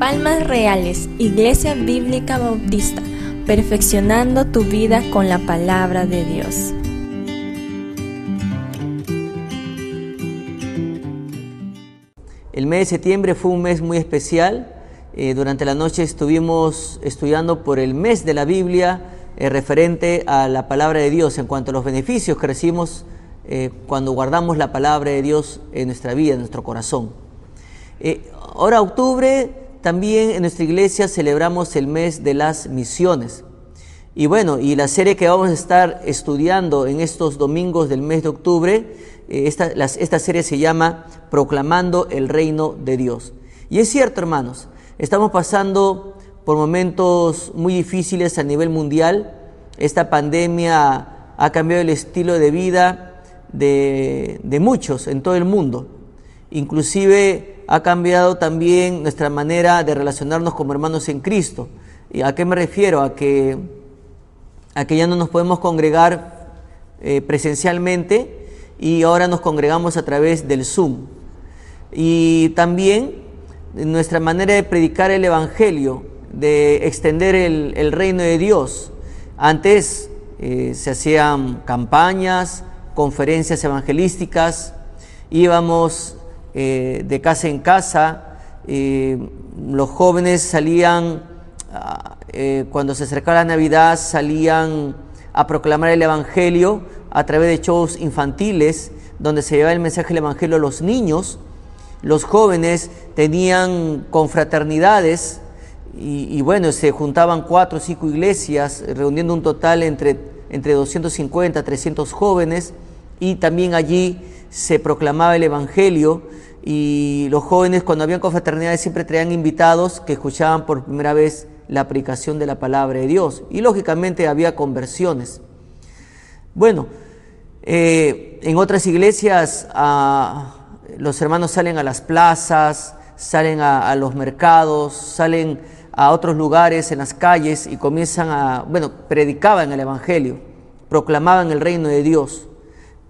Palmas Reales, Iglesia Bíblica Bautista, perfeccionando tu vida con la palabra de Dios. El mes de septiembre fue un mes muy especial. Eh, durante la noche estuvimos estudiando por el mes de la Biblia eh, referente a la palabra de Dios en cuanto a los beneficios que recibimos eh, cuando guardamos la palabra de Dios en nuestra vida, en nuestro corazón. ahora octubre también en nuestra iglesia celebramos el mes de las misiones. Y bueno, y la serie que vamos a estar estudiando en estos domingos del mes de octubre, eh, esta, esta serie se llama Proclamando el Reino de Dios. Y es cierto, hermanos, estamos pasando por momentos muy difíciles a nivel mundial. Esta pandemia ha cambiado el estilo de vida de, de muchos en todo el mundo. Inclusive ha cambiado también nuestra manera de relacionarnos como hermanos en Cristo. ¿Y a qué me refiero? A que, a ya no nos podemos congregar eh, presencialmente y ahora nos congregamos a través del Zoom. Y también nuestra manera de predicar el Evangelio, de extender el, reino de Dios. Antes eh, se hacían campañas, conferencias evangelísticas, íbamos eh, de casa en casa. Los jóvenes salían, ah, eh, cuando se acercaba la Navidad, salían a proclamar el Evangelio a través de shows infantiles, donde se llevaba el mensaje del Evangelio a los niños. Los jóvenes tenían confraternidades y, y bueno, se juntaban cuatro o cinco iglesias, reuniendo un total entre, entre 250 300 jóvenes y también allí se proclamaba el Evangelio. Y los jóvenes cuando habían confraternidades siempre traían invitados que escuchaban por primera vez la aplicación de la palabra de Dios. Y lógicamente había conversiones. Bueno, eh, en otras iglesias los hermanos salen a las plazas, salen a, los mercados, salen a otros lugares en las calles y comienzan a, bueno, predicaban el Evangelio, proclamaban el reino de Dios,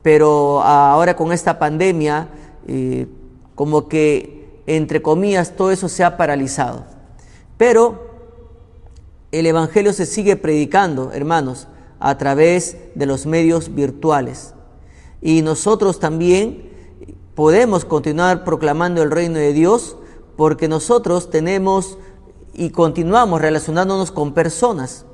pero ahora con esta pandemia, eh, como que, entre comillas, todo eso se ha paralizado. Pero el Evangelio se sigue predicando, hermanos, a través de los medios virtuales. Y nosotros también podemos continuar proclamando el reino de Dios porque nosotros tenemos y continuamos relacionándonos con personas.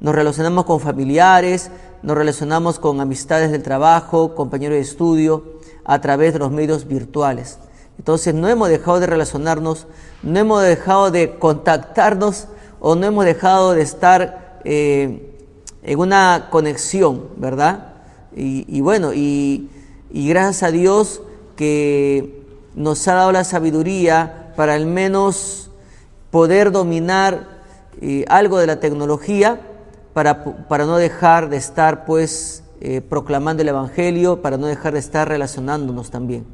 Nos relacionamos con familiares, nos relacionamos con amistades del trabajo, compañeros de estudio, a través de los medios virtuales. Entonces no hemos dejado de relacionarnos, no hemos dejado de contactarnos o no hemos dejado de estar eh, en una conexión, ¿verdad? Y, bueno, y, gracias a Dios que nos ha dado la sabiduría para al menos poder dominar eh, algo de la tecnología para, para, no dejar de estar pues eh, proclamando el Evangelio, para no dejar de estar relacionándonos también.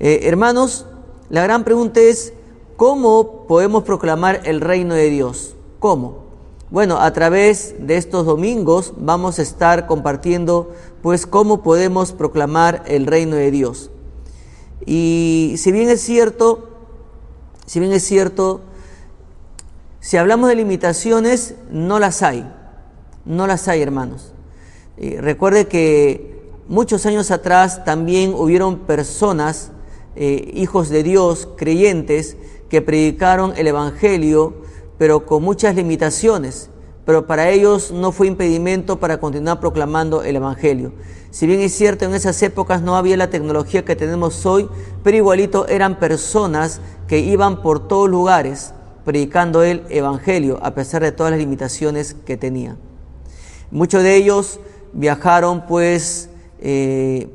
Eh, hermanos, la gran pregunta es, ¿cómo podemos proclamar el reino de Dios? ¿Cómo? Bueno, a través de estos domingos vamos a estar compartiendo, pues, cómo podemos proclamar el reino de Dios. Y si bien es cierto, si bien es cierto, si hablamos de limitaciones, no las hay, no las hay, hermanos. recuerde que muchos años atrás también hubieron personas eh, hijos de Dios, creyentes, que predicaron el Evangelio, pero con muchas limitaciones. Pero para ellos no fue impedimento para continuar proclamando el Evangelio. Si bien es cierto, en esas épocas no había la tecnología que tenemos hoy, pero igualito eran personas que iban por todos lugares predicando el Evangelio, a pesar de todas las limitaciones que tenían. Muchos de ellos viajaron pues eh,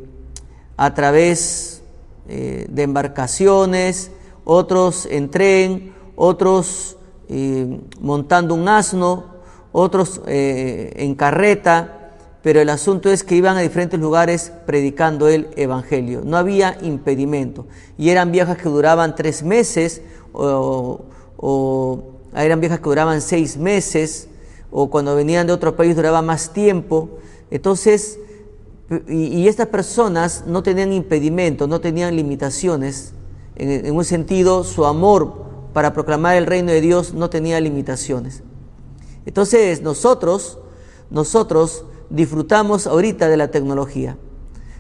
a través eh, de embarcaciones, otros en tren, otros eh, montando un asno, otros en carreta, pero el asunto es que iban a diferentes lugares predicando el Evangelio. No había impedimento. Y eran viajes que duraban tres meses, o, o eran viajes que duraban seis meses, o cuando venían de otro país duraba más tiempo. Entonces, y, estas personas no tenían impedimento, no tenían limitaciones. En, un sentido, su amor para proclamar el reino de Dios no tenía limitaciones. Entonces, nosotros, nosotros disfrutamos ahorita de la tecnología.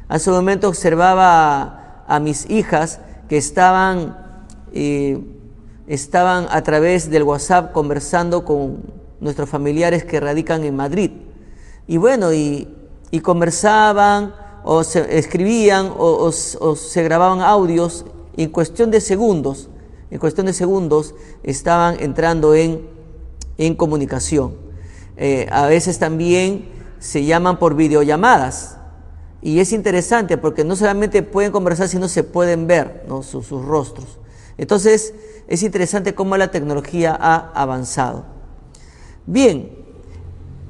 Hace un momento observaba a, mis hijas que estaban, eh, estaban a través del WhatsApp conversando con nuestros familiares que radican en Madrid. Y bueno, y y conversaban o se escribían o, se grababan audios en cuestión de segundos, en cuestión de segundos estaban entrando en, en comunicación. Eh, a veces también se llaman por videollamadas y es interesante porque no solamente pueden conversar, sino se pueden ver sus, sus rostros. Entonces es interesante cómo la tecnología ha avanzado. Bien,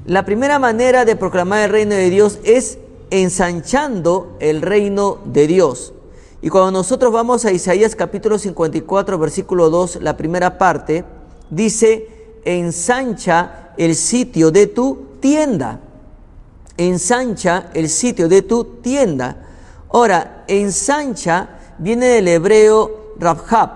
la primera manera de proclamar el reino de Dios es ensanchando el reino de Dios. Y cuando nosotros vamos a Isaías capítulo 54, versículo 2, la primera parte, dice, ensancha el sitio de tu tienda. Ensancha el sitio de tu tienda. Ahora, ensancha viene del hebreo rabhab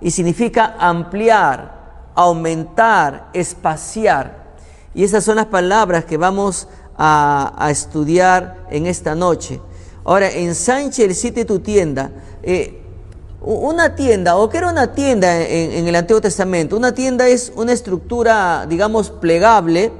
y significa ampliar, aumentar, espaciar. Y esas son las palabras que vamos a, estudiar en esta noche. Ahora, ensanche el sitio de tu tienda. Eh, una tienda, o que era una tienda en, en, el Antiguo Testamento, una tienda es una estructura, digamos, plegable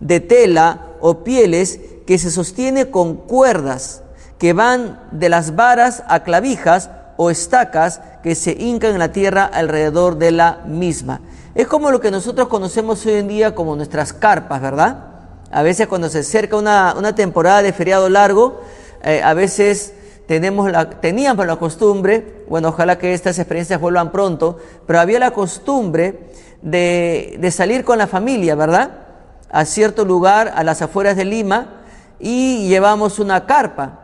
de tela o pieles que se sostiene con cuerdas que van de las varas a clavijas o estacas que se hincan en la tierra alrededor de la misma. Es como lo que nosotros conocemos hoy en día como nuestras carpas, ¿verdad? A veces cuando se acerca una, temporada de feriado largo, eh, a veces tenemos la, teníamos la costumbre, bueno, ojalá que estas experiencias vuelvan pronto, pero había la costumbre de, de salir con la familia, ¿verdad? A cierto lugar, a las afueras de Lima, y llevamos una carpa.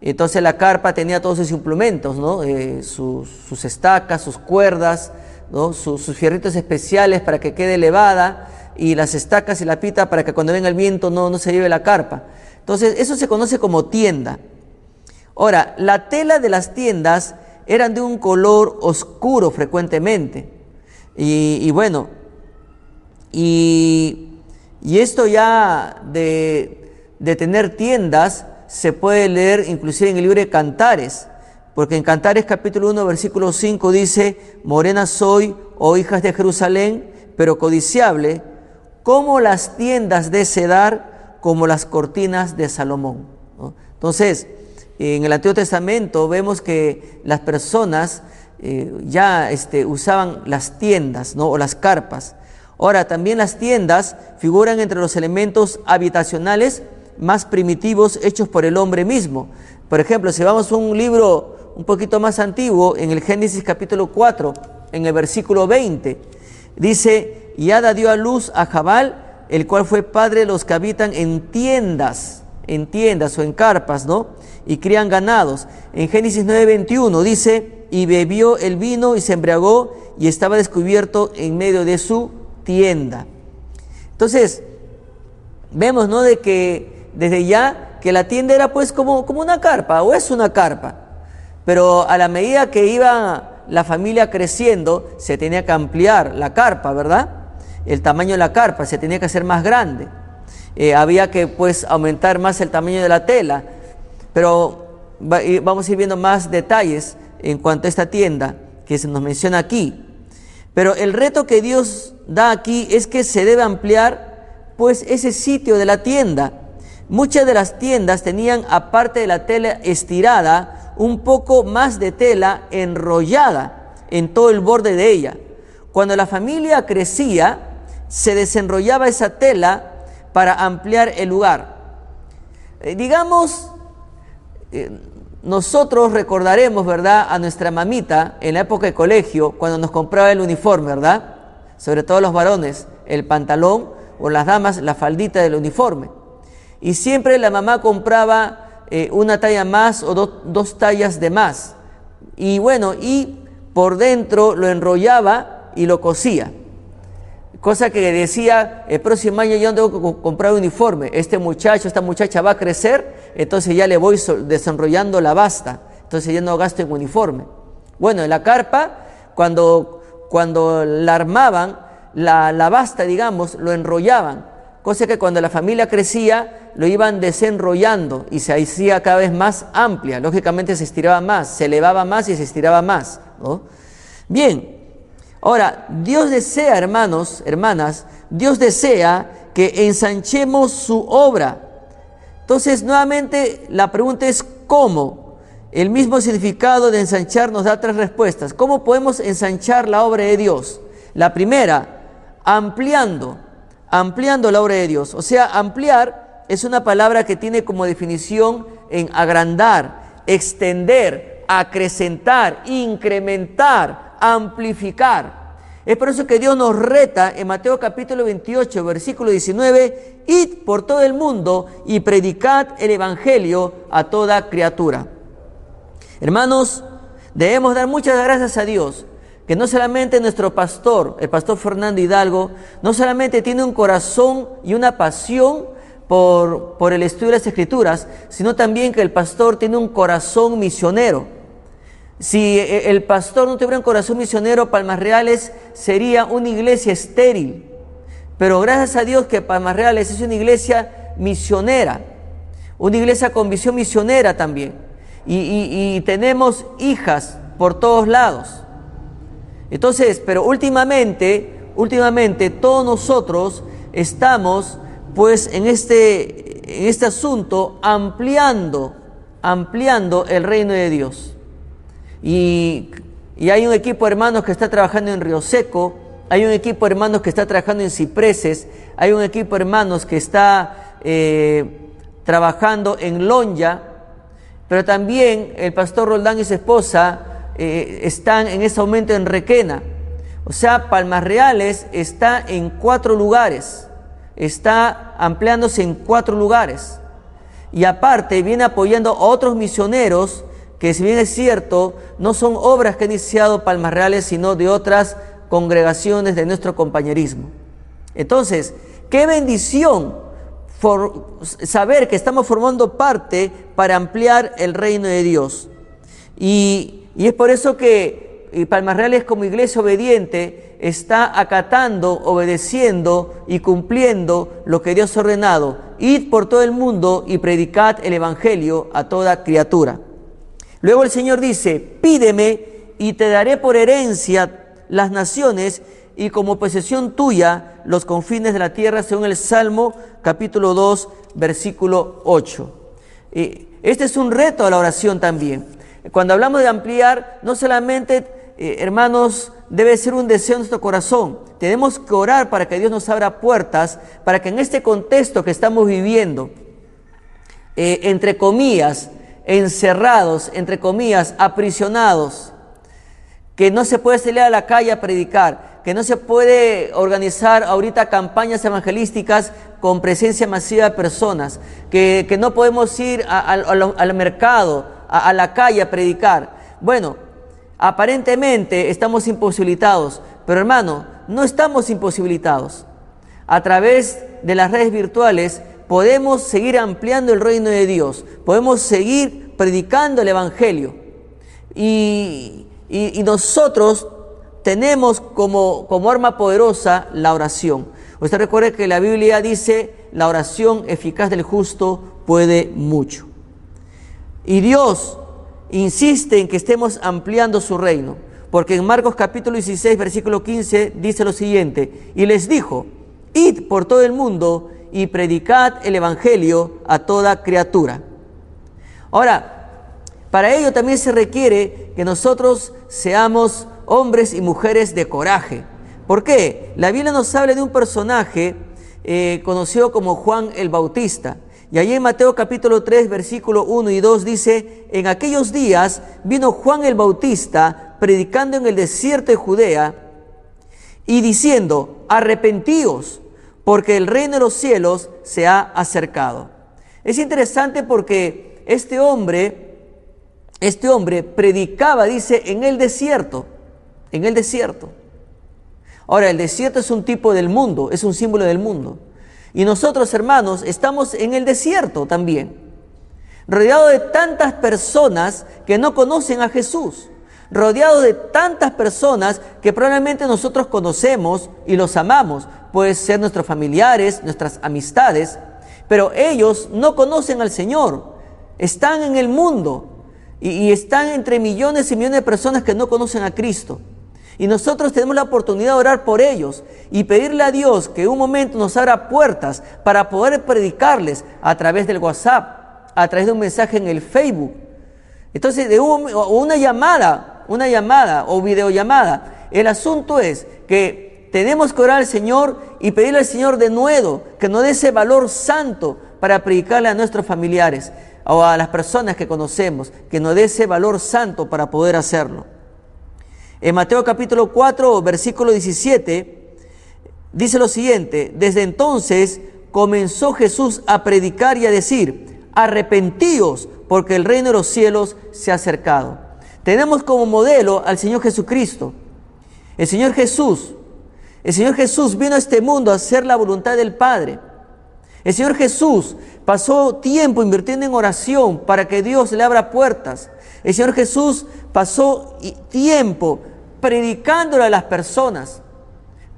Entonces la carpa tenía todos sus implementos, ¿no? Eh, sus, estacas, sus cuerdas, sus, fierritos especiales para que quede elevada y las estacas y la pita para que cuando venga el viento no, no se lleve la carpa. Entonces, eso se conoce como tienda. Ahora, la tela de las tiendas eran de un color oscuro frecuentemente. Y, bueno, y, esto ya de, de, tener tiendas se puede leer inclusive en el libro de Cantares. Porque en Cantares capítulo 1, versículo 5 dice, Morena soy, oh hijas de Jerusalén, pero codiciable, como las tiendas de Cedar, como las cortinas de Salomón. Entonces, en el Antiguo Testamento vemos que las personas eh, ya este, usaban las tiendas ¿no? o las carpas. Ahora, también las tiendas figuran entre los elementos habitacionales más primitivos hechos por el hombre mismo. Por ejemplo, si vamos a un libro un poquito más antiguo, en el Génesis capítulo 4, en el versículo 20, dice, y Ada dio a luz a Jabal, el cual fue padre de los que habitan en tiendas, en tiendas o en carpas, ¿no? Y crían ganados. En Génesis 9:21 dice, y bebió el vino y se embriagó y estaba descubierto en medio de su tienda. Entonces, vemos, ¿no? De que desde ya que la tienda era pues como, como una carpa o es una carpa. Pero a la medida que iba la familia creciendo, se tenía que ampliar la carpa, ¿verdad? El tamaño de la carpa se tenía que hacer más grande. Eh, había que pues aumentar más el tamaño de la tela. Pero vamos a ir viendo más detalles en cuanto a esta tienda que se nos menciona aquí. Pero el reto que Dios da aquí es que se debe ampliar pues ese sitio de la tienda. Muchas de las tiendas tenían, aparte de la tela estirada, un poco más de tela enrollada en todo el borde de ella. Cuando la familia crecía, se desenrollaba esa tela para ampliar el lugar. Eh, digamos, eh, nosotros recordaremos, ¿verdad?, a nuestra mamita en la época de colegio, cuando nos compraba el uniforme, ¿verdad? Sobre todo los varones, el pantalón o las damas, la faldita del uniforme. Y siempre la mamá compraba eh, una talla más o dos tallas de más. Y bueno, y por dentro lo enrollaba y lo cosía. Cosa que decía, el próximo año yo tengo que comprar un uniforme. Este muchacho, esta muchacha va a crecer, entonces ya le voy desenrollando la basta. Entonces ya no gasto en uniforme. Bueno, en la carpa, cuando, cuando la armaban, la, la basta, digamos, lo enrollaban. Cosa que cuando la familia crecía, lo iban desenrollando y se hacía cada vez más amplia. Lógicamente se estiraba más, se elevaba más y se estiraba más. Bien, Ahora, Dios desea, hermanos, hermanas, Dios desea que ensanchemos su obra. Entonces, nuevamente, la pregunta es ¿cómo? El mismo significado de ensanchar nos da tres respuestas. ¿Cómo podemos ensanchar la obra de Dios? La primera, ampliando, ampliando la obra de Dios. O sea, ampliar es una palabra que tiene como definición en agrandar, extender, acrecentar, incrementar, amplificar. Es por eso que Dios nos reta en Mateo capítulo 28, versículo 19, id por todo el mundo y predicad el Evangelio a toda criatura. Hermanos, debemos dar muchas gracias a Dios, que no solamente nuestro pastor, el pastor Fernando Hidalgo, no solamente tiene un corazón y una pasión por, por el estudio de las escrituras, sino también que el pastor tiene un corazón misionero. Si eh, el pastor no tuviera un corazón misionero, Palmas Reales sería una iglesia estéril. Pero gracias a Dios que Palmas Reales es una iglesia misionera, una iglesia con visión misionera también. Y tenemos hijas por todos lados. Entonces, pero últimamente, últimamente todos nosotros estamos pues en este, en este asunto ampliando, ampliando el reino de Dios. Y, hay un equipo de hermanos que está trabajando en Río Seco, hay un equipo de hermanos que está trabajando en Cipreses, hay un equipo de hermanos que está eh, trabajando en Lonja, pero también el pastor Roldán y su esposa eh, están en ese momento en Requena. O sea, Palmas Reales está en cuatro lugares, está ampliándose en cuatro lugares. Y aparte viene apoyando a otros misioneros que si bien es cierto, no son obras que ha iniciado Palmas Reales, sino de otras congregaciones de nuestro compañerismo. Entonces, qué bendición saber que estamos formando parte para ampliar el reino de Dios. Y, y es por eso que Palmas Reales como iglesia obediente está acatando, obedeciendo y cumpliendo lo que Dios ha ordenado. Id por todo el mundo y predicad el Evangelio a toda criatura. Luego el Señor dice, pídeme y te daré por herencia las naciones y como posesión tuya los confines de la tierra, según el Salmo capítulo 2, versículo 8. Este es un reto a la oración también. Cuando hablamos de ampliar, no solamente, eh, hermanos, debe ser un deseo en nuestro corazón. Tenemos que orar para que Dios nos abra puertas, para que en este contexto que estamos viviendo, eh, entre comillas, encerrados, entre comillas, aprisionados, que no se puede salir a la calle a predicar, que no se puede organizar ahorita campañas evangelísticas con presencia masiva de personas, que, no podemos ir al mercado, a, la calle a predicar. Bueno, aparentemente estamos imposibilitados, pero hermano, no estamos imposibilitados. A través de las redes virtuales podemos seguir ampliando el reino de Dios, podemos seguir predicando el Evangelio. Y, nosotros tenemos como, como arma poderosa la oración. Usted recuerde que la Biblia dice, la oración eficaz del justo puede mucho. Y Dios insiste en que estemos ampliando su reino, porque en Marcos capítulo 16, versículo 15 dice lo siguiente, y les dijo, id por todo el mundo y predicad el Evangelio a toda criatura. Ahora, para ello también se requiere que nosotros seamos hombres y mujeres de coraje. ¿Por qué? La Biblia nos habla de un personaje eh, conocido como Juan el Bautista. Y allí en Mateo capítulo 3, versículo 1 y 2 dice, en aquellos días vino Juan el Bautista predicando en el desierto de Judea y diciendo, arrepentíos porque el reino de los cielos se ha acercado. Es interesante porque este hombre, este hombre predicaba, dice, en el desierto, en el desierto. Ahora, el desierto es un tipo del mundo, es un símbolo del mundo. Y nosotros, hermanos, estamos en el desierto también, rodeado de tantas personas que no conocen a Jesús, rodeado de tantas personas que probablemente nosotros conocemos y los amamos, puede ser nuestros familiares, nuestras amistades, pero ellos no conocen al Señor, están en el mundo y están entre millones y millones de personas que no conocen a Cristo. Y nosotros tenemos la oportunidad de orar por ellos y pedirle a Dios que un momento nos abra puertas para poder predicarles a través del WhatsApp, a través de un mensaje en el Facebook. Entonces, de una llamada, una llamada o videollamada. El asunto es que tenemos que orar al Señor y pedirle al Señor de nuevo que nos dé ese valor santo para predicarle a nuestros familiares o a las personas que conocemos, que nos dé ese valor santo para poder hacerlo. En Mateo capítulo 4, versículo 17, dice lo siguiente, desde entonces comenzó Jesús a predicar y a decir, arrepentíos porque el reino de los cielos se ha acercado. Tenemos como modelo al Señor Jesucristo. El Señor Jesús, el Señor Jesús vino a este mundo a hacer la voluntad del Padre. El Señor Jesús pasó tiempo invirtiendo en oración para que Dios le abra puertas. El Señor Jesús pasó tiempo predicándole a las personas,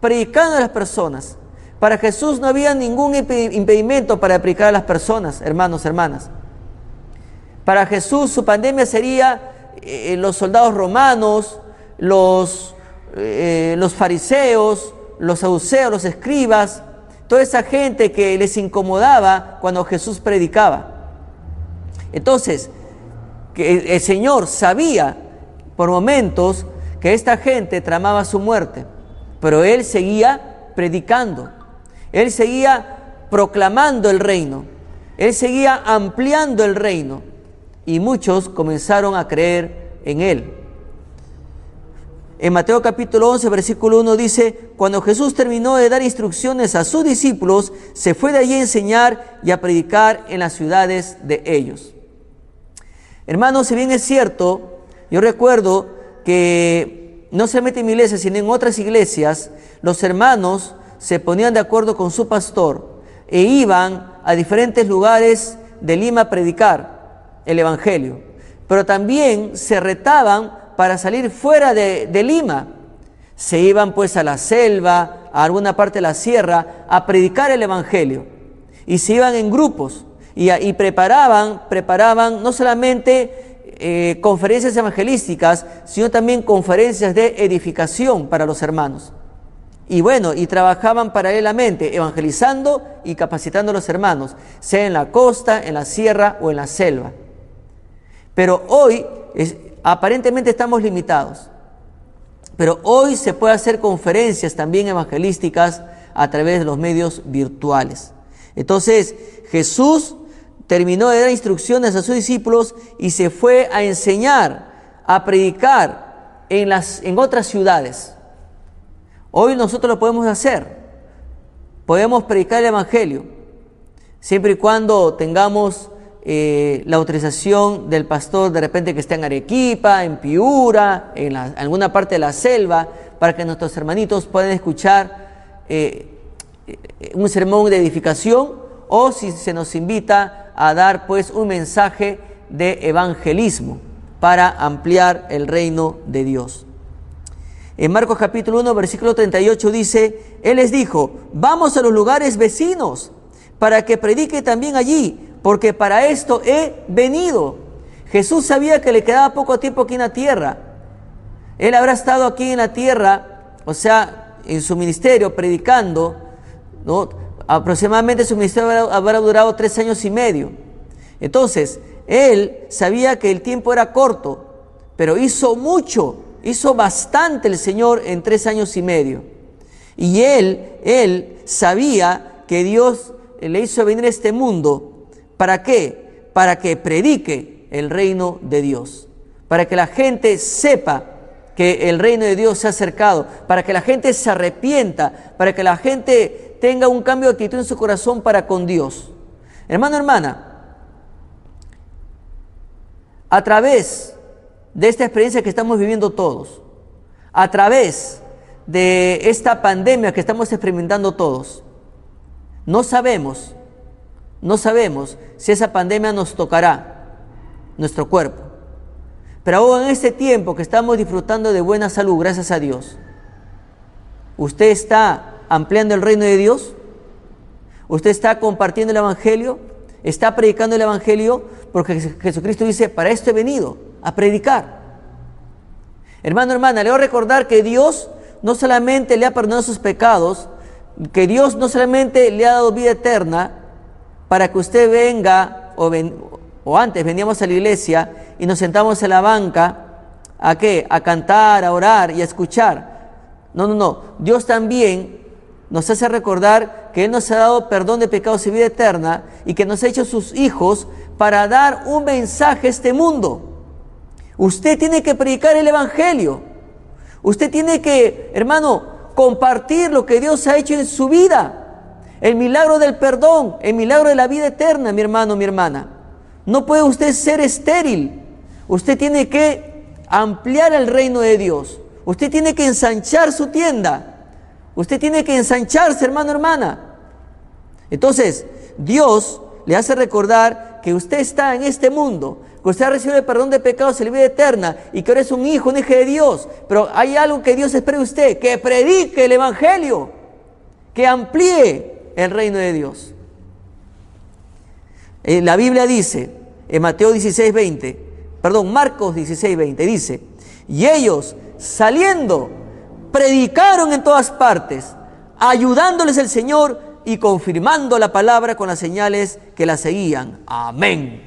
predicando a las personas. Para Jesús no había ningún impedimento para predicar a las personas, hermanos, hermanas. Para Jesús su pandemia sería eh, los soldados romanos, los, eh, los fariseos, los saduceos, los escribas, toda esa gente que les incomodaba cuando Jesús predicaba. Entonces, el Señor sabía por momentos que esta gente tramaba su muerte, pero él seguía predicando, él seguía proclamando el reino, él seguía ampliando el reino y muchos comenzaron a creer en él. En Mateo capítulo 11, versículo 1 dice, cuando Jesús terminó de dar instrucciones a sus discípulos, se fue de allí a enseñar y a predicar en las ciudades de ellos. Hermanos, si bien es cierto, yo recuerdo que no solamente en mi iglesia, sino en otras iglesias, los hermanos se ponían de acuerdo con su pastor e iban a diferentes lugares de Lima a predicar el Evangelio. Pero también se retaban para salir fuera de, de Lima. Se iban pues a la selva, a alguna parte de la sierra, a predicar el Evangelio. Y se iban en grupos y, preparaban, preparaban no solamente eh, conferencias evangelísticas, sino también conferencias de edificación para los hermanos. Y bueno, y trabajaban paralelamente, evangelizando y capacitando a los hermanos, sea en la costa, en la sierra o en la selva. Pero hoy aparentemente estamos limitados. Pero hoy se puede hacer conferencias también evangelísticas a través de los medios virtuales. Entonces, Jesús terminó de dar instrucciones a sus discípulos y se fue a enseñar, a predicar en, las, en otras ciudades. Hoy nosotros lo podemos hacer. Podemos predicar el Evangelio, siempre y cuando tengamos eh, la autorización del pastor de repente que esté en Arequipa, en Piura, en, alguna parte de la selva, para que nuestros hermanitos puedan escuchar eh, eh, un sermón de edificación o si se nos invita a dar pues un mensaje de evangelismo para ampliar el reino de Dios. En Marcos capítulo 1, versículo 38 dice, Él les dijo, vamos a los lugares vecinos para que predique también allí, porque para esto he venido. Jesús sabía que le quedaba poco tiempo aquí en la tierra. Él habrá estado aquí en la tierra, o sea, en su ministerio predicando, ¿no? Aproximadamente su ministerio habrá durado tres años y medio. Entonces, él sabía que el tiempo era corto, pero hizo mucho, hizo bastante el Señor en tres años y medio. Y él, él sabía que Dios le hizo venir a este mundo. ¿Para qué? Para que predique el reino de Dios. Para que la gente sepa que el reino de Dios se ha acercado. Para que la gente se arrepienta. Para que la gente tenga un cambio de actitud en su corazón para con Dios. Hermano, hermana, a través de esta experiencia que estamos viviendo todos, a través de esta pandemia que estamos experimentando todos. No sabemos, no sabemos si esa pandemia nos tocará nuestro cuerpo. Pero aún en este tiempo que estamos disfrutando de buena salud, gracias a Dios, ¿usted está ampliando el reino de Dios? ¿Usted está compartiendo el Evangelio? ¿Está predicando el Evangelio? Porque Jesucristo dice, para esto he venido, a predicar. Hermano, hermana, le voy a recordar que Dios no solamente le ha perdonado sus pecados, que Dios no solamente le ha dado vida eterna para que usted venga, o, o antes veníamos a la iglesia y nos sentamos en la banca, ¿a qué? A cantar, a orar y a escuchar. No, no, no. Dios también nos hace recordar que Él nos ha dado perdón de pecados y vida eterna y que nos ha hecho sus hijos para dar un mensaje a este mundo. Usted tiene que predicar el Evangelio. Usted tiene que, hermano, compartir lo que Dios ha hecho en su vida. El milagro del perdón, el milagro de la vida eterna, mi hermano, mi hermana. No puede usted ser estéril. Usted tiene que ampliar el reino de Dios. Usted tiene que ensanchar su tienda. Usted tiene que ensancharse, hermano, hermana. Entonces, Dios le hace recordar que usted está en este mundo, que usted ha recibido el perdón de pecados y la vida eterna y que ahora es un hijo, un hijo de Dios. Pero hay algo que Dios espera de usted, que predique el Evangelio, que amplíe el reino de Dios. Eh, la Biblia dice, en Mateo 16, 20, perdón, Marcos 16, 20, dice, y ellos saliendo predicaron en todas partes, ayudándoles el Señor y confirmando la palabra con las señales que la seguían. Amén.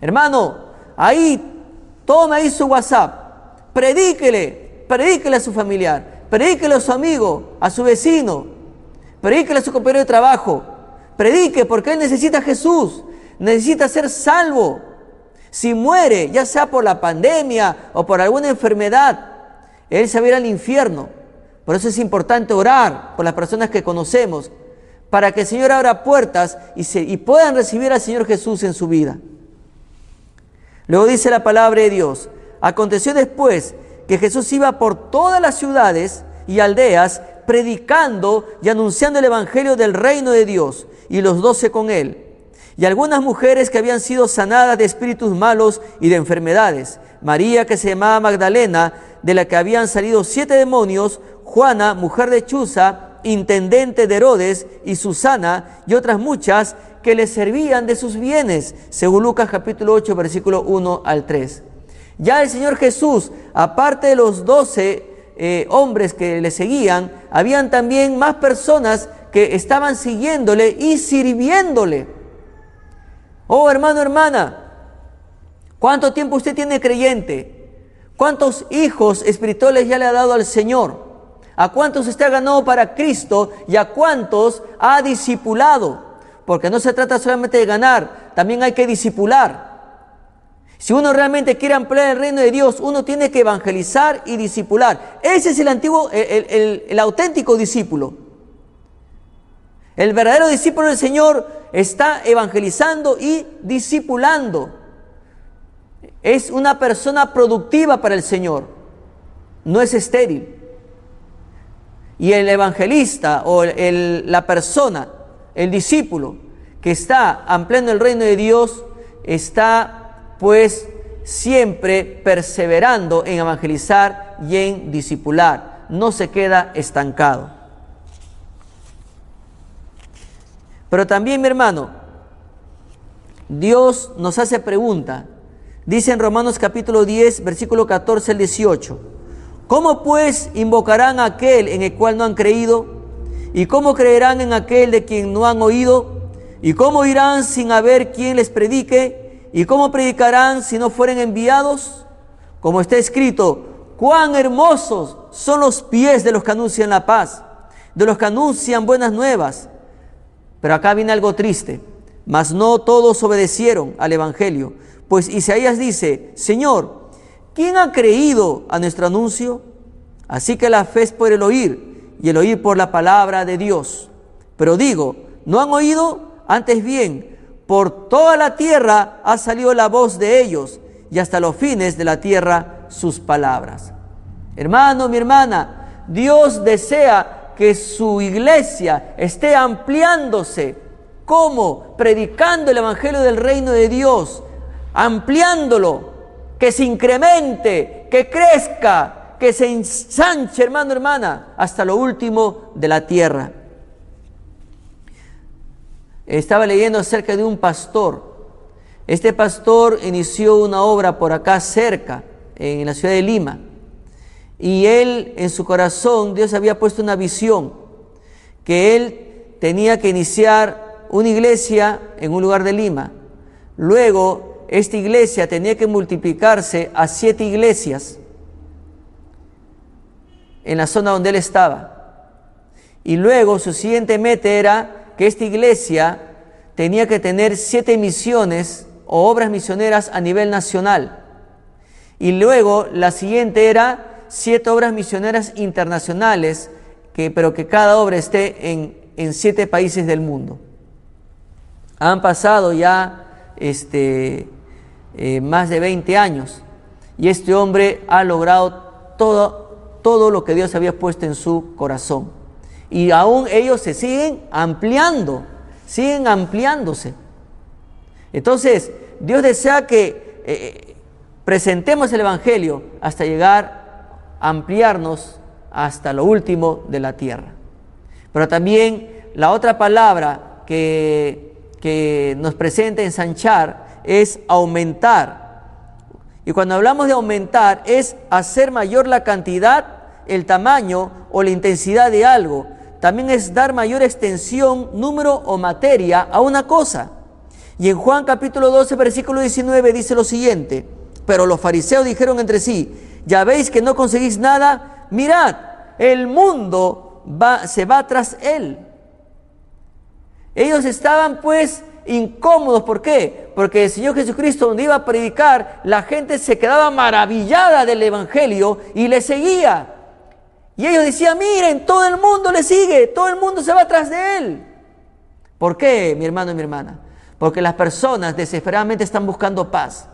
Hermano, ahí toma ahí su WhatsApp, predíquele, predíquele a su familiar, predíquele a su amigo, a su vecino, predíquele a su compañero de trabajo, predique porque él necesita a Jesús, necesita ser salvo. Si muere, ya sea por la pandemia o por alguna enfermedad, él se ir al infierno. Por eso es importante orar por las personas que conocemos, para que el Señor abra puertas y, y puedan recibir al Señor Jesús en su vida. Luego dice la palabra de Dios, aconteció después que Jesús iba por todas las ciudades y aldeas predicando y anunciando el Evangelio del reino de Dios y los doce con él. Y algunas mujeres que habían sido sanadas de espíritus malos y de enfermedades. María que se llamaba Magdalena, de la que habían salido siete demonios, Juana, mujer de Chuza, intendente de Herodes, y Susana, y otras muchas que le servían de sus bienes, según Lucas capítulo 8, versículo 1 al 3. Ya el Señor Jesús, aparte de los doce eh, hombres que le seguían, habían también más personas que estaban siguiéndole y sirviéndole. Oh hermano, hermana, ¿cuánto tiempo usted tiene creyente? ¿Cuántos hijos espirituales ya le ha dado al Señor? ¿A cuántos usted ha ganado para Cristo y a cuántos ha discipulado? Porque no se trata solamente de ganar, también hay que discipular. Si uno realmente quiere ampliar el reino de Dios, uno tiene que evangelizar y discipular. Ese es el antiguo, el, el auténtico discípulo. El verdadero discípulo del Señor está evangelizando y discipulando es una persona productiva para el Señor, no es estéril. Y el evangelista o la persona, el discípulo que está ampliando el reino de Dios, está pues siempre perseverando en evangelizar y en discipular, no se queda estancado. Pero también, mi hermano, Dios nos hace pregunta, Dice en Romanos capítulo 10, versículo 14 al 18. ¿Cómo pues invocarán a aquel en el cual no han creído? ¿Y cómo creerán en aquel de quien no han oído? ¿Y cómo irán sin haber quien les predique? ¿Y cómo predicarán si no fueren enviados? Como está escrito, cuán hermosos son los pies de los que anuncian la paz, de los que anuncian buenas nuevas. Pero acá viene algo triste, mas no todos obedecieron al Evangelio. Pues Isaías dice, Señor, ¿quién ha creído a nuestro anuncio? Así que la fe es por el oír y el oír por la palabra de Dios. Pero digo, ¿no han oído? Antes bien, por toda la tierra ha salido la voz de ellos y hasta los fines de la tierra sus palabras. Hermano, mi hermana, Dios desea que su iglesia esté ampliándose. ¿Cómo? Predicando el Evangelio del Reino de Dios, ampliándolo, que se incremente, que crezca, que se ensanche, hermano, hermana, hasta lo último de la tierra. Estaba leyendo acerca de un pastor. Este pastor inició una obra por acá cerca, en la ciudad de Lima. Y él, en su corazón, Dios había puesto una visión, que él tenía que iniciar una iglesia en un lugar de Lima. Luego, esta iglesia tenía que multiplicarse a siete iglesias en la zona donde él estaba. Y luego su siguiente meta era que esta iglesia tenía que tener siete misiones o obras misioneras a nivel nacional. Y luego la siguiente era siete obras misioneras internacionales, que, pero que cada obra esté en, en siete países del mundo. Han pasado ya este, eh, más de 20 años y este hombre ha logrado todo, todo lo que Dios había puesto en su corazón. Y aún ellos se siguen ampliando, siguen ampliándose. Entonces, Dios desea que eh, eh, presentemos el Evangelio hasta llegar a ampliarnos hasta lo último de la tierra. Pero también la otra palabra que, que nos presenta ensanchar es aumentar. Y cuando hablamos de aumentar es hacer mayor la cantidad, el tamaño o la intensidad de algo. También es dar mayor extensión, número o materia a una cosa. Y en Juan capítulo 12, versículo 19 dice lo siguiente, pero los fariseos dijeron entre sí, ya veis que no conseguís nada, mirad, el mundo va, se va tras él. Ellos estaban pues incómodos, ¿por qué? Porque el Señor Jesucristo donde iba a predicar, la gente se quedaba maravillada del Evangelio y le seguía. Y ellos decían, miren, todo el mundo le sigue, todo el mundo se va tras de él. ¿Por qué, mi hermano y mi hermana? Porque las personas desesperadamente están buscando paz.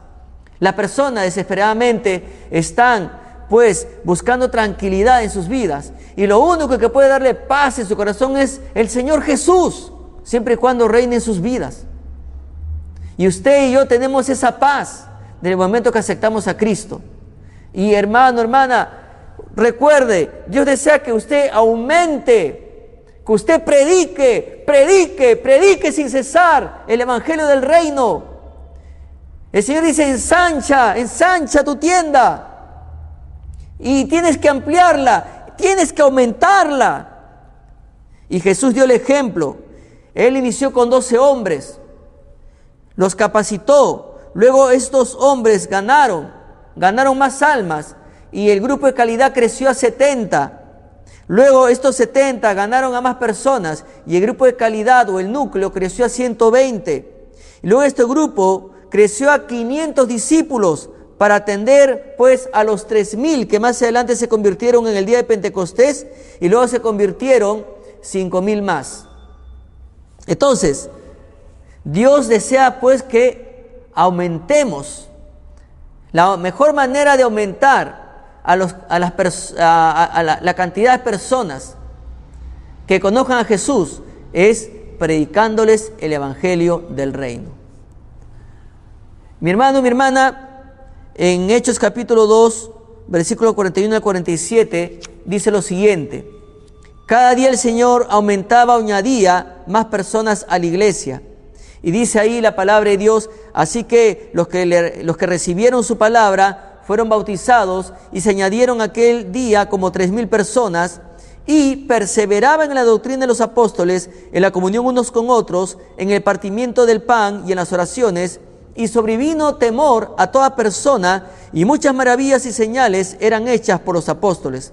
Las personas desesperadamente están pues buscando tranquilidad en sus vidas. Y lo único que puede darle paz en su corazón es el Señor Jesús, siempre y cuando reine en sus vidas. Y usted y yo tenemos esa paz del momento que aceptamos a Cristo. Y hermano, hermana, recuerde, Dios desea que usted aumente, que usted predique, predique, predique sin cesar el Evangelio del Reino. El Señor dice, ensancha, ensancha tu tienda. Y tienes que ampliarla, tienes que aumentarla. Y Jesús dio el ejemplo. Él inició con 12 hombres, los capacitó. Luego estos hombres ganaron, ganaron más almas y el grupo de calidad creció a 70. Luego estos 70 ganaron a más personas y el grupo de calidad o el núcleo creció a 120. Y luego este grupo creció a 500 discípulos para atender pues a los 3000 que más adelante se convirtieron en el día de Pentecostés y luego se convirtieron 5000 más. Entonces, Dios desea pues que aumentemos. La mejor manera de aumentar a, los, a, las a la, cantidad de personas que conozcan a Jesús es predicándoles el Evangelio del Reino. Mi hermano, mi hermana, en Hechos capítulo 2, versículo 41 al 47, dice lo siguiente. Cada día el Señor aumentaba añadía más personas a la iglesia. Y dice ahí la palabra de Dios, así que los que, los que recibieron su palabra fueron bautizados y se añadieron aquel día como tres mil personas y perseveraban en la doctrina de los apóstoles, en la comunión unos con otros, en el partimiento del pan y en las oraciones, y sobrevino temor a toda persona, y muchas maravillas y señales eran hechas por los apóstoles.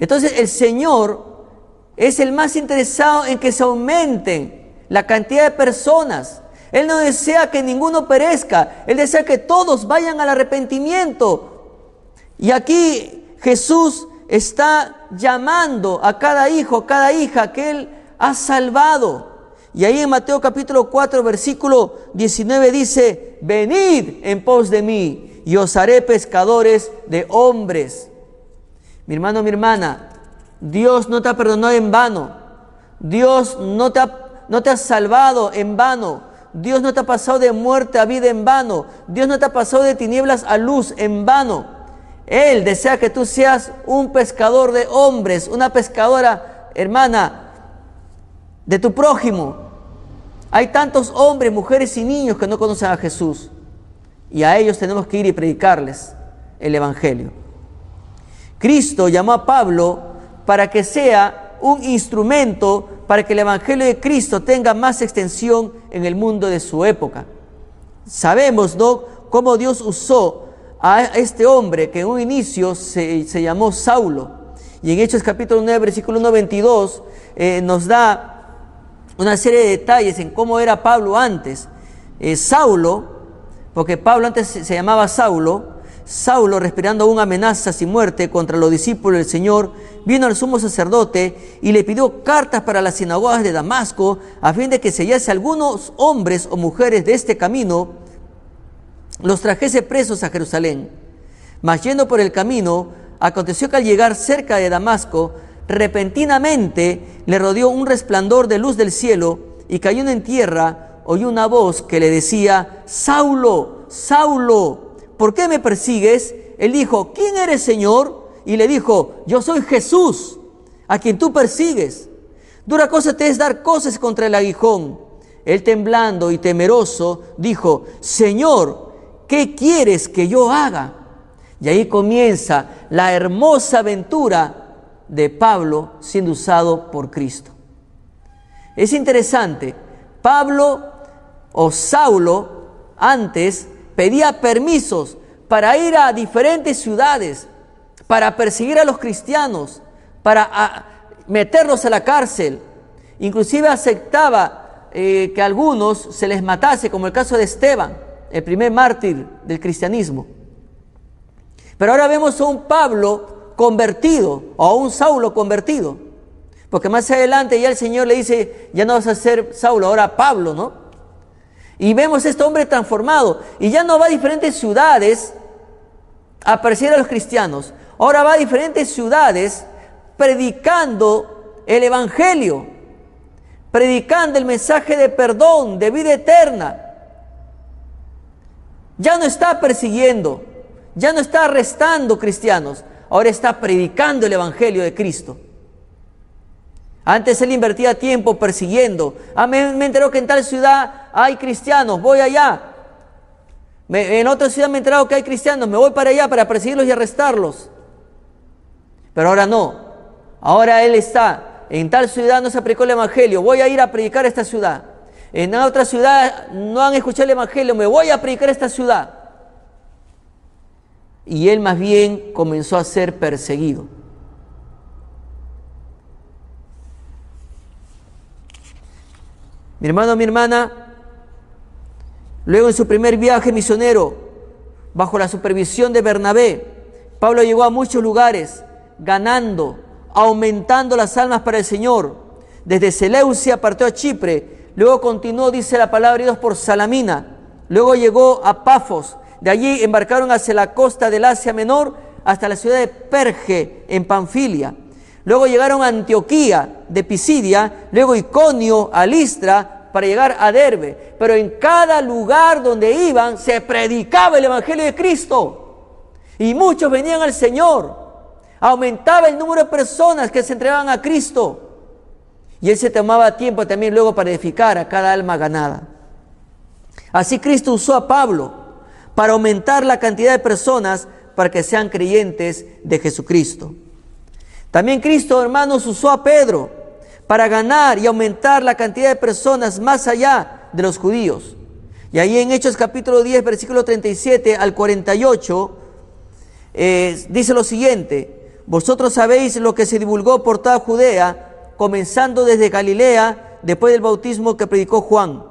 Entonces el Señor es el más interesado en que se aumenten la cantidad de personas. Él no desea que ninguno perezca, Él desea que todos vayan al arrepentimiento. Y aquí Jesús está llamando a cada hijo, a cada hija que Él ha salvado. Y ahí en Mateo capítulo 4, versículo 19 dice, venid en pos de mí y os haré pescadores de hombres. Mi hermano, mi hermana, Dios no te ha perdonado en vano. Dios no te ha, no te ha salvado en vano. Dios no te ha pasado de muerte a vida en vano. Dios no te ha pasado de tinieblas a luz en vano. Él desea que tú seas un pescador de hombres, una pescadora, hermana, de tu prójimo. Hay tantos hombres, mujeres y niños que no conocen a Jesús. Y a ellos tenemos que ir y predicarles el Evangelio. Cristo llamó a Pablo para que sea un instrumento para que el Evangelio de Cristo tenga más extensión en el mundo de su época. Sabemos, ¿no?, cómo Dios usó a este hombre que en un inicio se, llamó Saulo. Y en Hechos capítulo 9, versículo 92, eh, nos da una serie de detalles en cómo era Pablo antes. Eh, Saulo, porque Pablo antes se, llamaba Saulo, Saulo, respirando aún amenazas y muerte contra los discípulos del Señor, vino al sumo sacerdote y le pidió cartas para las sinagogas de Damasco, a fin de que se hallase algunos hombres o mujeres de este camino, los trajese presos a Jerusalén. Mas yendo por el camino, aconteció que al llegar cerca de Damasco, repentinamente le rodeó un resplandor de luz del cielo y cayendo en tierra oyó una voz que le decía, Saulo, Saulo, ¿por qué me persigues? Él dijo, ¿quién eres Señor? Y le dijo, yo soy Jesús, a quien tú persigues. Dura cosa te es dar cosas contra el aguijón. Él temblando y temeroso dijo, Señor, ¿qué quieres que yo haga? Y ahí comienza la hermosa aventura de Pablo siendo usado por Cristo. Es interesante, Pablo o Saulo antes pedía permisos para ir a diferentes ciudades, para perseguir a los cristianos, para meterlos a la cárcel. Inclusive aceptaba eh, que a algunos se les matase, como el caso de Esteban, el primer mártir del cristianismo. Pero ahora vemos a un Pablo convertido o a un Saulo convertido. Porque más adelante ya el Señor le dice, ya no vas a ser Saulo, ahora Pablo, ¿no? Y vemos a este hombre transformado y ya no va a diferentes ciudades a perseguir a los cristianos. Ahora va a diferentes ciudades predicando el Evangelio, predicando el mensaje de perdón, de vida eterna. Ya no está persiguiendo, ya no está arrestando cristianos, ahora está predicando el Evangelio de Cristo. Antes él invertía tiempo persiguiendo. Ah, me, me enteró que en tal ciudad hay cristianos, voy allá. en otra ciudad me he enterado que hay cristianos, me voy para allá para perseguirlos y arrestarlos. Pero ahora no. Ahora él está, en tal ciudad no se aplicó el Evangelio, voy a ir a predicar a esta ciudad. En otra ciudad no han escuchado el Evangelio, me voy a predicar a esta ciudad y él más bien comenzó a ser perseguido. Mi hermano, mi hermana, luego en su primer viaje misionero, bajo la supervisión de Bernabé, Pablo llegó a muchos lugares, ganando, aumentando las almas para el Señor. Desde Seleucia partió a Chipre, luego continuó, dice la palabra de Dios, por Salamina, luego llegó a Pafos, de allí embarcaron hacia la costa del Asia Menor hasta la ciudad de Perge, en Panfilia. Luego llegaron a Antioquía de Pisidia, luego Iconio, a Listra, para llegar a Derbe. Pero en cada lugar donde iban se predicaba el Evangelio de Cristo. Y muchos venían al Señor. Aumentaba el número de personas que se entregaban a Cristo. Y Él se tomaba tiempo también luego para edificar a cada alma ganada. Así Cristo usó a Pablo para aumentar la cantidad de personas para que sean creyentes de Jesucristo. También Cristo, hermanos, usó a Pedro para ganar y aumentar la cantidad de personas más allá de los judíos. Y ahí en Hechos capítulo 10, versículo 37 al 48, eh, dice lo siguiente, vosotros sabéis lo que se divulgó por toda Judea comenzando desde Galilea, después del bautismo que predicó Juan.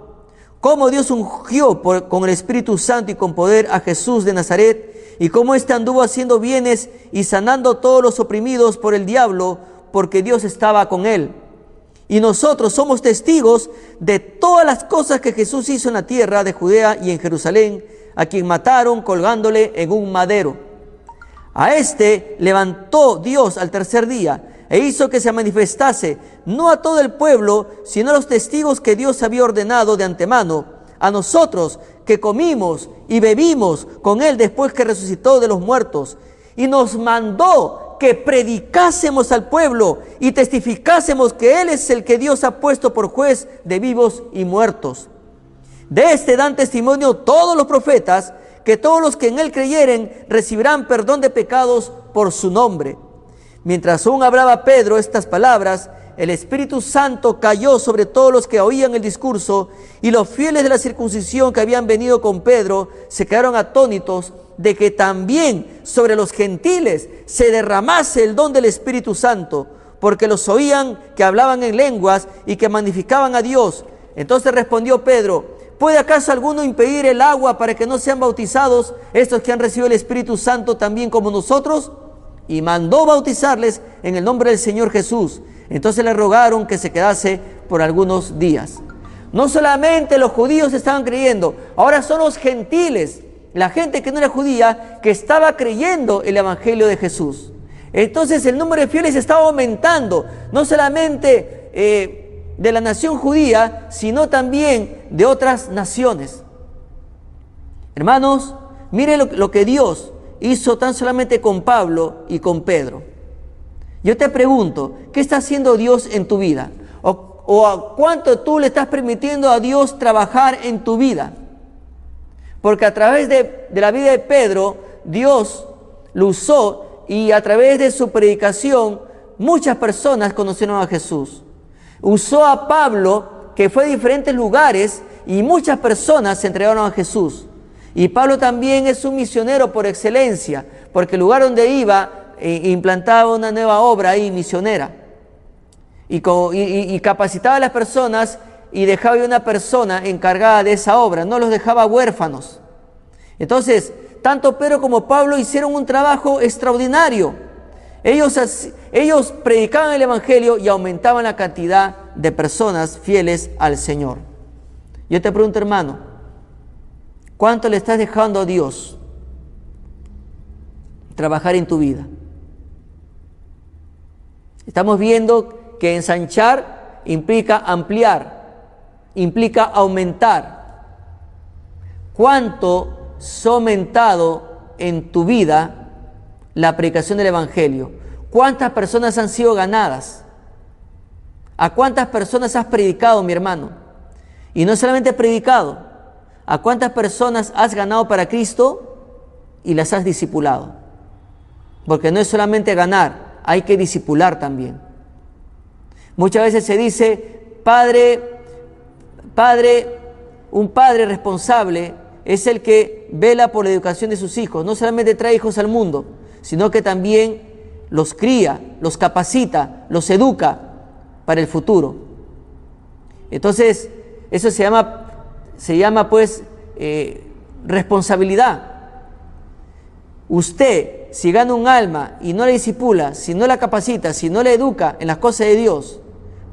Cómo Dios ungió con el Espíritu Santo y con poder a Jesús de Nazaret, y cómo éste anduvo haciendo bienes y sanando a todos los oprimidos por el diablo, porque Dios estaba con él. Y nosotros somos testigos de todas las cosas que Jesús hizo en la tierra de Judea y en Jerusalén, a quien mataron colgándole en un madero. A este levantó Dios al tercer día e hizo que se manifestase no a todo el pueblo, sino a los testigos que Dios había ordenado de antemano, a nosotros que comimos y bebimos con él después que resucitó de los muertos, y nos mandó que predicásemos al pueblo y testificásemos que Él es el que Dios ha puesto por juez de vivos y muertos. De este dan testimonio todos los profetas, que todos los que en Él creyeren recibirán perdón de pecados por su nombre. Mientras aún hablaba Pedro estas palabras, el Espíritu Santo cayó sobre todos los que oían el discurso y los fieles de la circuncisión que habían venido con Pedro se quedaron atónitos de que también sobre los gentiles se derramase el don del Espíritu Santo, porque los oían que hablaban en lenguas y que magnificaban a Dios. Entonces respondió Pedro, ¿puede acaso alguno impedir el agua para que no sean bautizados estos que han recibido el Espíritu Santo también como nosotros? Y mandó bautizarles en el nombre del Señor Jesús. Entonces le rogaron que se quedase por algunos días. No solamente los judíos estaban creyendo, ahora son los gentiles, la gente que no era judía, que estaba creyendo el Evangelio de Jesús. Entonces el número de fieles estaba aumentando, no solamente eh, de la nación judía, sino también de otras naciones. Hermanos, mire lo que Dios hizo tan solamente con Pablo y con Pedro. Yo te pregunto, ¿qué está haciendo Dios en tu vida? ¿O, a cuánto tú le estás permitiendo a Dios trabajar en tu vida? Porque a través de, de la vida de Pedro, Dios lo usó y a través de su predicación muchas personas conocieron a Jesús. Usó a Pablo, que fue a diferentes lugares, y muchas personas se entregaron a Jesús. Y Pablo también es un misionero por excelencia, porque el lugar donde iba eh, implantaba una nueva obra ahí misionera. Y, capacitaba a las personas y dejaba una persona encargada de esa obra, no los dejaba huérfanos. Entonces, tanto Pedro como Pablo hicieron un trabajo extraordinario. Ellos, ellos predicaban el Evangelio y aumentaban la cantidad de personas fieles al Señor. Yo te pregunto, hermano, ¿Cuánto le estás dejando a Dios trabajar en tu vida? Estamos viendo que ensanchar implica ampliar, implica aumentar. ¿Cuánto ha aumentado en tu vida la predicación del Evangelio? ¿Cuántas personas han sido ganadas? ¿A cuántas personas has predicado, mi hermano? Y no solamente predicado, ¿A cuántas personas has ganado para Cristo y las has discipulado? Porque no es solamente ganar, hay que discipular también. Muchas veces se dice, padre, padre, un padre responsable es el que vela por la educación de sus hijos. No solamente trae hijos al mundo, sino que también los cría, los capacita, los educa para el futuro. Entonces, eso se llama se llama pues eh, responsabilidad. Usted, si gana un alma y no la disipula, si no la capacita, si no la educa en las cosas de Dios,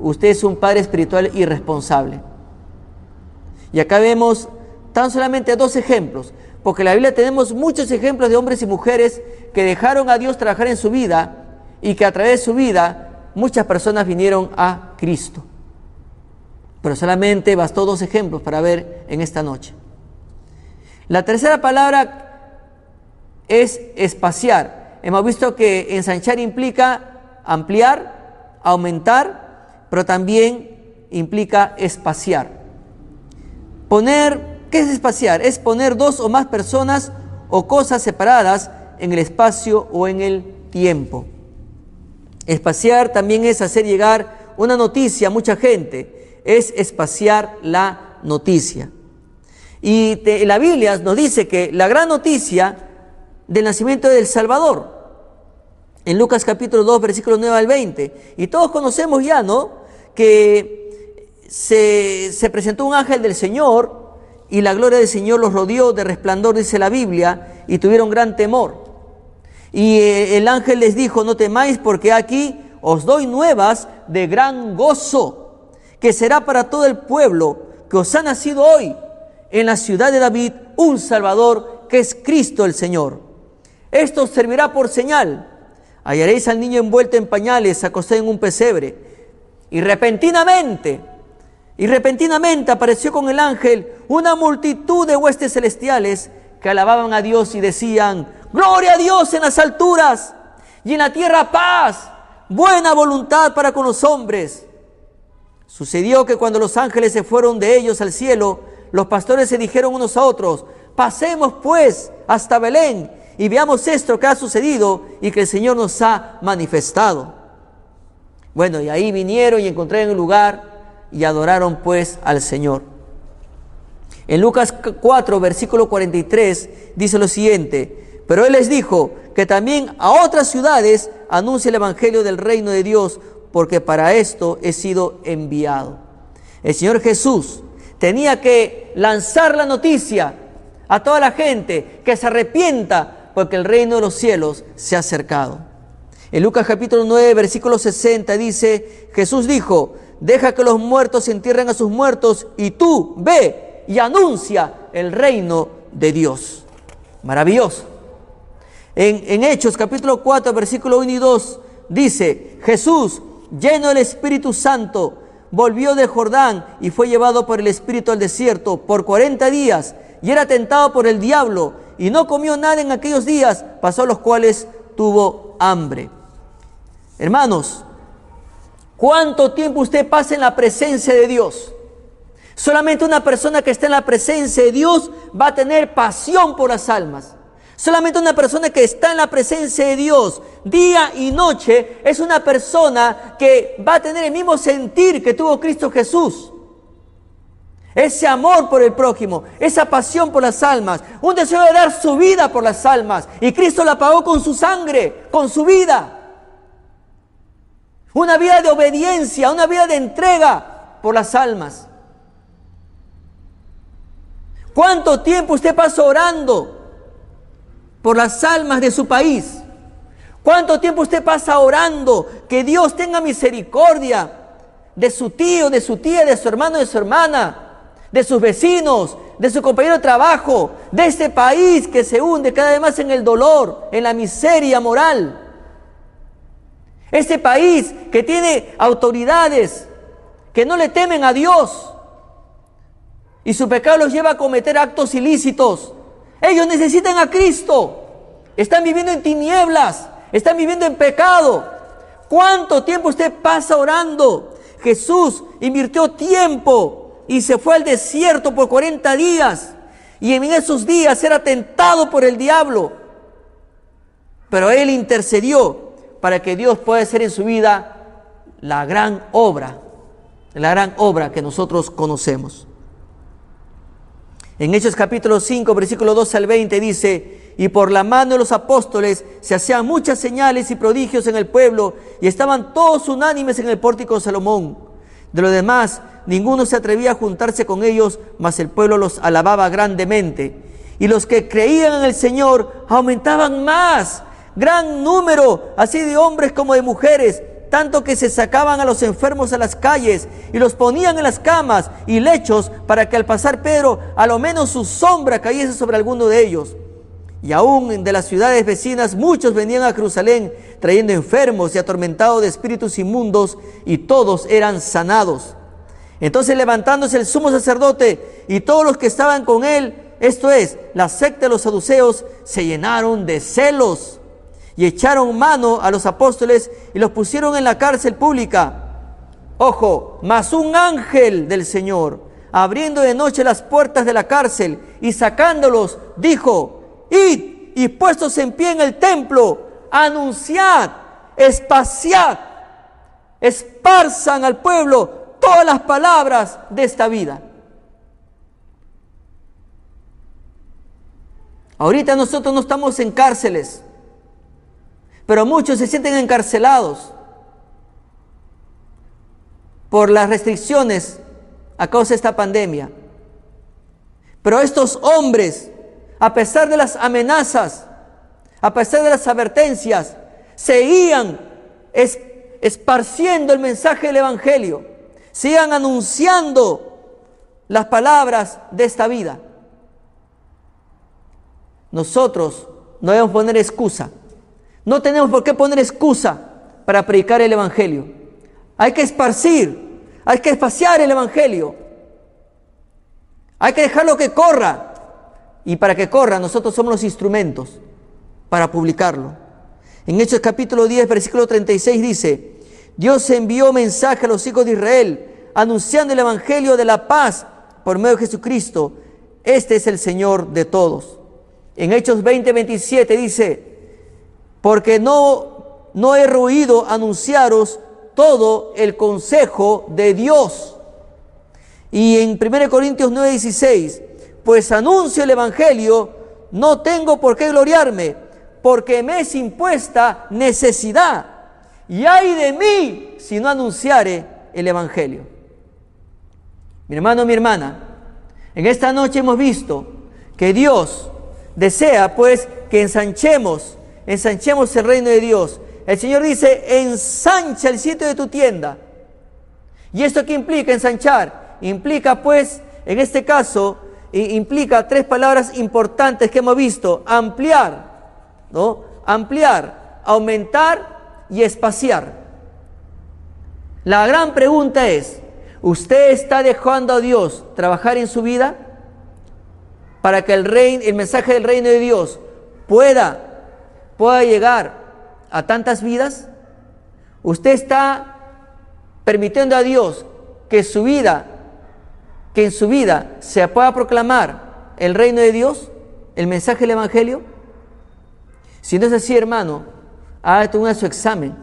usted es un padre espiritual irresponsable. Y acá vemos tan solamente dos ejemplos, porque en la Biblia tenemos muchos ejemplos de hombres y mujeres que dejaron a Dios trabajar en su vida y que a través de su vida muchas personas vinieron a Cristo. Pero solamente bastó dos ejemplos para ver en esta noche. La tercera palabra es espaciar. Hemos visto que ensanchar implica ampliar, aumentar, pero también implica espaciar. Poner, ¿qué es espaciar? Es poner dos o más personas o cosas separadas en el espacio o en el tiempo. Espaciar también es hacer llegar una noticia a mucha gente es espaciar la noticia. Y la Biblia nos dice que la gran noticia del nacimiento del Salvador, en Lucas capítulo 2, versículo 9 al 20. Y todos conocemos ya, ¿no? Que se, se presentó un ángel del Señor y la gloria del Señor los rodeó de resplandor, dice la Biblia, y tuvieron gran temor. Y eh, el ángel les dijo, no temáis porque aquí os doy nuevas de gran gozo, que será para todo el pueblo que os ha nacido hoy en la ciudad de David un Salvador que es Cristo el Señor. Esto servirá por señal. Hallaréis al niño envuelto en pañales, acostado en un pesebre. Y repentinamente, y repentinamente apareció con el ángel una multitud de huestes celestiales que alababan a Dios y decían, Gloria a Dios en las alturas y en la tierra paz, buena voluntad para con los hombres. Sucedió que cuando los ángeles se fueron de ellos al cielo, los pastores se dijeron unos a otros, pasemos pues hasta Belén y veamos esto que ha sucedido y que el Señor nos ha manifestado. Bueno, y ahí vinieron y encontraron el lugar y adoraron pues al Señor. En Lucas 4, versículo 43, dice lo siguiente, pero Él les dijo que también a otras ciudades anuncie el Evangelio del reino de Dios, porque para esto he sido enviado. El Señor Jesús tenía que lanzar la noticia a toda la gente que se arrepienta porque el reino de los cielos se ha acercado. En Lucas capítulo 9, versículo 60 dice, Jesús dijo, deja que los muertos entierren a sus muertos y tú ve y anuncia el reino de Dios. Maravilloso. En, en Hechos capítulo 4, versículo 1 y 2 dice, Jesús, lleno del Espíritu Santo, volvió de Jordán y fue llevado por el Espíritu al desierto por 40 días y era tentado por el diablo y no comió nada en aquellos días, pasó los cuales tuvo hambre. Hermanos, ¿Cuánto tiempo usted pasa en la presencia de Dios? Solamente una persona que está en la presencia de Dios va a tener pasión por las almas. Solamente una persona que está en la presencia de Dios día y noche es una persona que va a tener el mismo sentir que tuvo Cristo Jesús. Ese amor por el prójimo, esa pasión por las almas, un deseo de dar su vida por las almas. Y Cristo la pagó con su sangre, con su vida. Una vida de obediencia, una vida de entrega por las almas. ¿Cuánto tiempo usted pasa orando por las almas de su país? ¿Cuánto tiempo usted pasa orando que Dios tenga misericordia de su tío, de su tía, de su hermano, de su hermana, de sus vecinos, de su compañero de trabajo, de este país que se hunde cada vez más en el dolor, en la miseria moral? Este país que tiene autoridades que no le temen a Dios y su pecado los lleva a cometer actos ilícitos. Ellos necesitan a Cristo. Están viviendo en tinieblas, están viviendo en pecado. ¿Cuánto tiempo usted pasa orando? Jesús invirtió tiempo y se fue al desierto por 40 días. Y en esos días era tentado por el diablo. Pero él intercedió para que Dios pueda hacer en su vida la gran obra, la gran obra que nosotros conocemos. En Hechos capítulo 5, versículo 12 al 20 dice, y por la mano de los apóstoles se hacían muchas señales y prodigios en el pueblo, y estaban todos unánimes en el pórtico de Salomón. De lo demás, ninguno se atrevía a juntarse con ellos, mas el pueblo los alababa grandemente. Y los que creían en el Señor aumentaban más gran número, así de hombres como de mujeres, tanto que se sacaban a los enfermos a las calles y los ponían en las camas y lechos para que al pasar Pedro a lo menos su sombra cayese sobre alguno de ellos. Y aún de las ciudades vecinas muchos venían a Jerusalén trayendo enfermos y atormentados de espíritus inmundos y todos eran sanados. Entonces levantándose el sumo sacerdote y todos los que estaban con él, esto es, la secta de los saduceos, se llenaron de celos y echaron mano a los apóstoles y los pusieron en la cárcel pública. Ojo, mas un ángel del Señor, abriendo de noche las puertas de la cárcel y sacándolos, dijo, id y puestos en pie en el templo, anunciad, espaciad, esparzan al pueblo todas las palabras de esta vida. Ahorita nosotros no estamos en cárceles, Pero muchos se sienten encarcelados por las restricciones a causa de esta pandemia. Pero estos hombres, a pesar de las amenazas, a pesar de las advertencias, seguían esparciendo el mensaje del Evangelio, sigan anunciando las palabras de esta vida. Nosotros no debemos poner excusa. No tenemos por qué poner excusa para predicar el Evangelio. Hay que esparcir, hay que espaciar el Evangelio. Hay que dejarlo que corra. Y para que corra, nosotros somos los instrumentos para publicarlo. En Hechos capítulo 10, versículo 36 dice, Dios envió mensaje a los hijos de Israel, anunciando el Evangelio de la paz por medio de Jesucristo. Este es el Señor de todos. En Hechos 20, 27 dice, porque no, no he ruido anunciaros todo el consejo de Dios. Y en 1 Corintios 9, 16, pues anuncio el Evangelio, no tengo por qué gloriarme, porque me es impuesta necesidad. Y ay de mí si no anunciare el Evangelio. Mi hermano, mi hermana, en esta noche hemos visto que Dios desea pues que ensanchemos, ensanchemos el reino de Dios. El Señor dice, ensancha el sitio de tu tienda. ¿Y esto qué implica ensanchar? Implica pues, en este caso, implica tres palabras importantes que hemos visto. Ampliar, ¿no? Ampliar, aumentar y espaciar. La gran pregunta es, ¿usted está dejando a Dios trabajar en su vida para que el, reino, el mensaje del reino de Dios pueda, pueda llegar a tantas vidas? ¿Usted está permitiendo a Dios que su vida, que en su vida se pueda proclamar el reino de Dios, el mensaje del Evangelio? Si no es así, hermano, un su examen.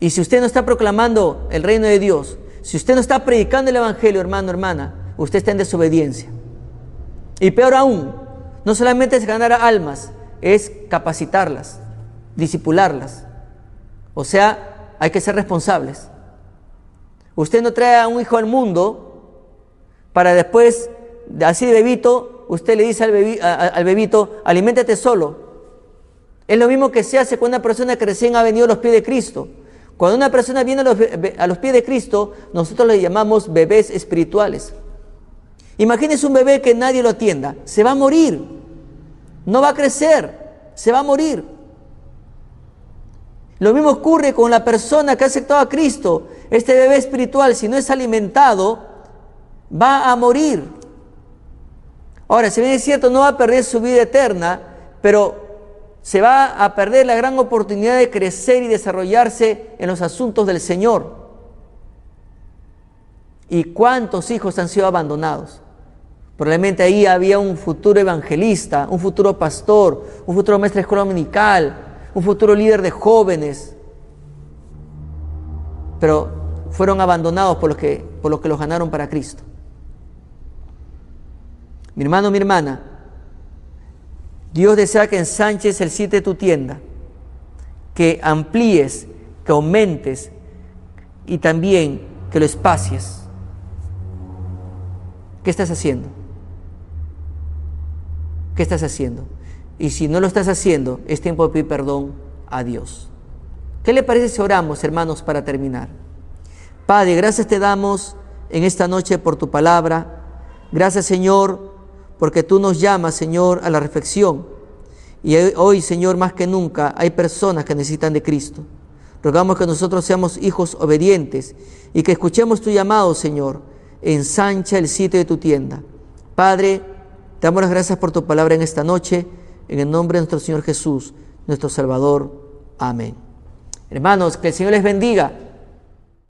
Y si usted no está proclamando el reino de Dios, si usted no está predicando el Evangelio, hermano, hermana, usted está en desobediencia. Y peor aún, no solamente es ganar almas, es capacitarlas, disipularlas. O sea, hay que ser responsables. Usted no trae a un hijo al mundo para después, así de bebito, usted le dice al, bebito, aliméntate solo. Es lo mismo que se hace con una persona que recién ha venido a los pies de Cristo. Cuando una persona viene a los, a los pies de Cristo, nosotros le llamamos bebés espirituales. Imagínese un bebé que nadie lo atienda. Se va a morir. No va a crecer. Se va a morir. Lo mismo ocurre con la persona que ha aceptado a Cristo. Este bebé espiritual, si no es alimentado, va a morir. Ahora, si bien es cierto, no va a perder su vida eterna, pero se va a perder la gran oportunidad de crecer y desarrollarse en los asuntos del Señor. ¿Y cuántos hijos han sido abandonados? Probablemente ahí había un futuro evangelista, un futuro pastor, un futuro maestro de escuela dominical, un futuro líder de jóvenes. Pero fueron abandonados por los que, por los, que los ganaron para Cristo. Mi hermano, mi hermana, Dios desea que ensanches el sitio de tu tienda, que amplíes, que aumentes y también que lo espacies. ¿Qué estás haciendo? ¿Qué estás haciendo? Y si no lo estás haciendo, es tiempo de pedir perdón a Dios. ¿Qué le parece si oramos, hermanos, para terminar? Padre, gracias te damos en esta noche por tu palabra. Gracias, Señor, porque tú nos llamas, Señor, a la reflexión. Y hoy, Señor, más que nunca, hay personas que necesitan de Cristo. Rogamos que nosotros seamos hijos obedientes y que escuchemos tu llamado, Señor. Ensancha el sitio de tu tienda. Padre, te damos las gracias por tu palabra en esta noche, en el nombre de nuestro Señor Jesús, nuestro Salvador. Amén. Hermanos, que el Señor les bendiga